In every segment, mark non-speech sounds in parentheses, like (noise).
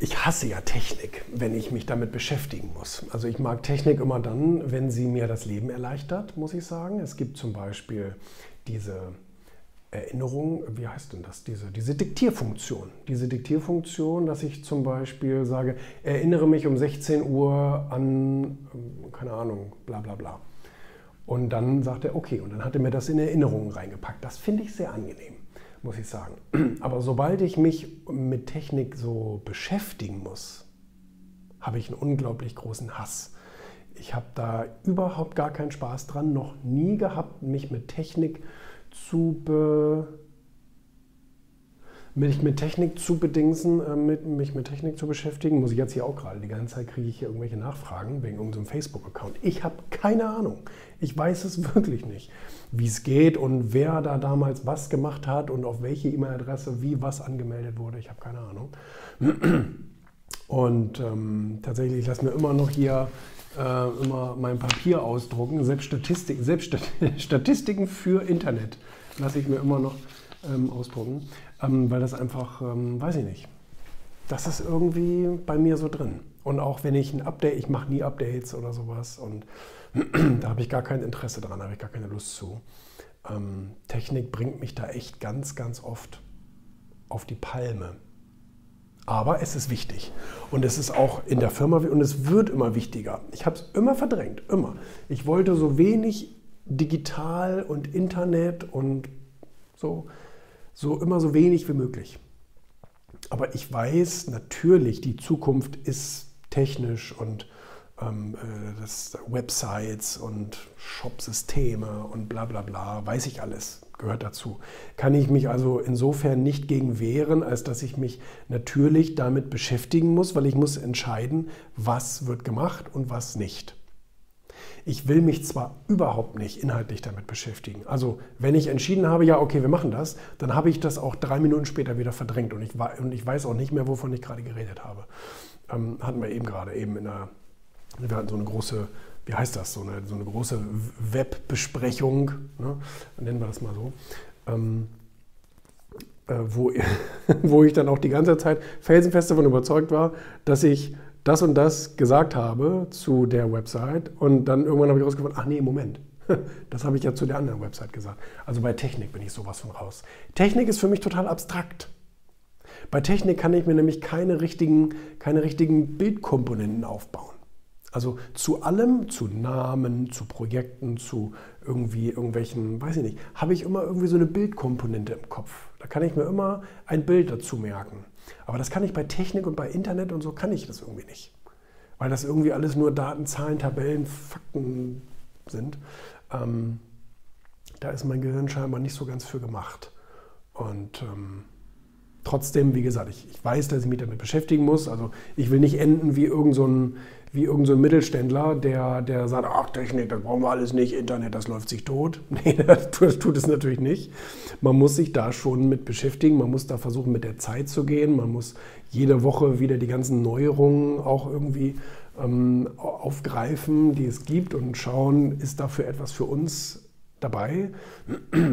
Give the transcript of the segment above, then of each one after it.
Ich hasse ja Technik, wenn ich mich damit beschäftigen muss. Also ich mag Technik immer dann, wenn sie mir das Leben erleichtert, muss ich sagen. Es gibt zum Beispiel diese Erinnerung, wie heißt denn das, diese, diese Diktierfunktion. Diese Diktierfunktion, dass ich zum Beispiel sage, erinnere mich um 16 Uhr an, keine Ahnung, bla bla bla. Und dann sagt er, okay, und dann hat er mir das in Erinnerungen reingepackt. Das finde ich sehr angenehm muss ich sagen. (clears throat) Aber sobald ich mich mit Technik so beschäftigen muss, habe ich einen unglaublich großen Hass. Ich habe da überhaupt gar keinen Spaß dran, noch nie gehabt, mich mit Technik zu be mich mit Technik zu bedingsen, äh, mit, mich mit Technik zu beschäftigen, muss ich jetzt hier auch gerade. Die ganze Zeit kriege ich hier irgendwelche Nachfragen wegen unserem Facebook-Account. Ich habe keine Ahnung. Ich weiß es (laughs) wirklich nicht, wie es geht und wer da damals was gemacht hat und auf welche E-Mail-Adresse wie was angemeldet wurde. Ich habe keine Ahnung. (clears throat) Und ähm, tatsächlich lasse mir immer noch hier äh, immer mein Papier ausdrucken, selbst, Statistik, selbst (laughs) Statistiken für Internet lasse ich mir immer noch ähm, ausdrucken ähm, weil das einfach, ähm, weiß ich nicht, das ist irgendwie bei mir so drin. Und auch wenn ich ein Update, ich mache nie Updates oder sowas und (clears throat) da habe ich gar kein Interesse dran, habe ich gar keine Lust zu. Ähm, Technik bringt mich da echt ganz, ganz oft auf die Palme. Aber es ist wichtig. Und es ist auch in der Firma und es wird immer wichtiger. Ich habe es immer verdrängt, immer. Ich wollte so wenig digital und Internet und so so immer so wenig wie möglich. Aber ich weiß natürlich, die Zukunft ist technisch und ähm, äh, das Websites und Shopsysteme und bla bla bla, weiß ich alles, gehört dazu. Kann ich mich also insofern nicht gegen wehren, als dass ich mich natürlich damit beschäftigen muss, weil ich muss entscheiden, was wird gemacht und was nicht. Ich will mich zwar überhaupt nicht inhaltlich damit beschäftigen. Also wenn ich entschieden habe, ja, okay, wir machen das, dann habe ich das auch drei Minuten später wieder verdrängt und ich, und ich weiß auch nicht mehr, wovon ich gerade geredet habe. Ähm, hatten wir eben gerade eben in einer, wir hatten so eine große, wie heißt das, so eine, so eine große Webbesprechung, ne? nennen wir das mal so. Ähm, äh, wo, (laughs) wo ich dann auch die ganze Zeit felsenfest davon überzeugt war, dass ich das und das gesagt habe zu der Website und dann irgendwann habe ich rausgefunden, ach nee, Moment, (laughs) das habe ich ja zu der anderen Website gesagt. Also bei Technik bin ich sowas von raus. Technik ist für mich total abstrakt. Bei Technik kann ich mir nämlich keine richtigen, keine richtigen Bildkomponenten aufbauen. Also zu allem, zu Namen, zu Projekten, zu irgendwie irgendwelchen, weiß ich nicht, habe ich immer irgendwie so eine Bildkomponente im Kopf. Da kann ich mir immer ein Bild dazu merken. Aber das kann ich bei Technik und bei Internet und so kann ich das irgendwie nicht. Weil das irgendwie alles nur Daten, Zahlen, Tabellen, Fakten sind. Ähm, da ist mein Gehirn scheinbar nicht so ganz für gemacht. Und ähm, trotzdem, wie gesagt, ich, ich, weiß, dass ich mich damit beschäftigen muss. Also ich will nicht enden wie irgendein so wie irgendein so Mittelständler, der, der sagt, ach Technik, das brauchen wir alles nicht, Internet, das läuft sich tot. (laughs) Nee, das tut es natürlich nicht. Man muss sich da schon mit beschäftigen, man muss da versuchen, mit der Zeit zu gehen, man muss jede Woche wieder die ganzen Neuerungen auch irgendwie ähm, aufgreifen, die es gibt und schauen, ist dafür etwas für uns dabei. (clears throat)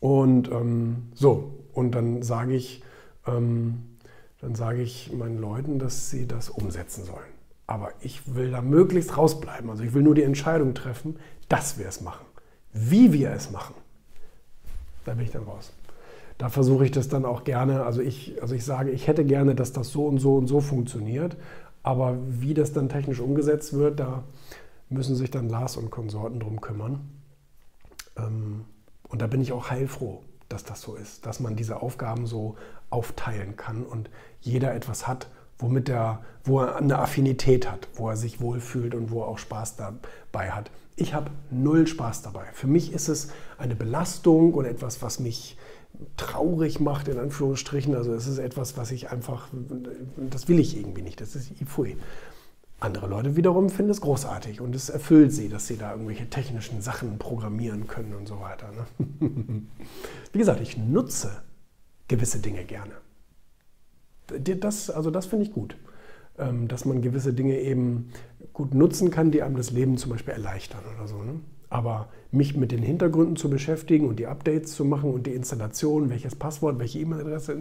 Und ähm, so, und dann sage ich, ähm, dann sage ich meinen Leuten, dass sie das umsetzen sollen. Aber ich will da möglichst rausbleiben. Also ich will nur die Entscheidung treffen, dass wir es machen. Wie wir es machen, da bin ich dann raus. Da versuche ich das dann auch gerne, also ich, also ich sage, ich hätte gerne, dass das so und so und so funktioniert, aber wie das dann technisch umgesetzt wird, da müssen sich dann Lars und Konsorten drum kümmern. Ähm, und da bin ich auch heilfroh, dass das so ist, dass man diese Aufgaben so aufteilen kann und jeder etwas hat, womit er, wo er eine Affinität hat, wo er sich wohlfühlt und wo er auch Spaß dabei hat. Ich habe null Spaß dabei. Für mich ist es eine Belastung und etwas, was mich traurig macht, in Anführungsstrichen. Also es ist etwas, was ich einfach, das will ich irgendwie nicht. Das ist Ifui. Andere Leute wiederum finden es großartig und es erfüllt sie, dass sie da irgendwelche technischen Sachen programmieren können und so weiter. Ne? (laughs) Wie gesagt, ich nutze gewisse Dinge gerne das, also das finde ich gut, ähm, dass man gewisse Dinge eben gut nutzen kann, die einem das Leben zum Beispiel erleichtern oder so. Ne? Aber mich mit den Hintergründen zu beschäftigen und die Updates zu machen und die Installation, welches Passwort, welche E-Mail-Adresse,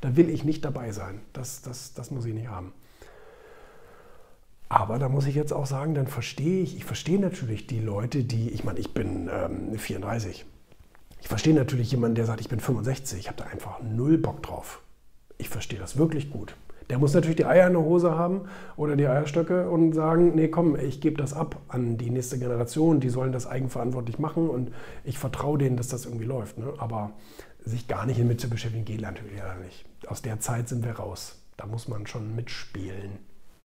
da will ich nicht dabei sein. Das, das, das muss ich nicht haben. Aber da muss ich jetzt auch sagen, dann verstehe ich, ich verstehe natürlich die Leute, die, ich meine, ich bin ähm, 34. Ich verstehe natürlich jemanden, der sagt, ich bin 65, ich habe da einfach null Bock drauf. Ich verstehe das wirklich gut. Der muss natürlich die Eier in der Hose haben oder die Eierstöcke und sagen, nee, komm, ich gebe das ab an die nächste Generation, die sollen das eigenverantwortlich machen und ich vertraue denen, dass das irgendwie läuft. Ne? Aber sich gar nicht mit zu beschäftigen, geht natürlich nicht. Aus der Zeit sind wir raus. Da muss man schon mitspielen.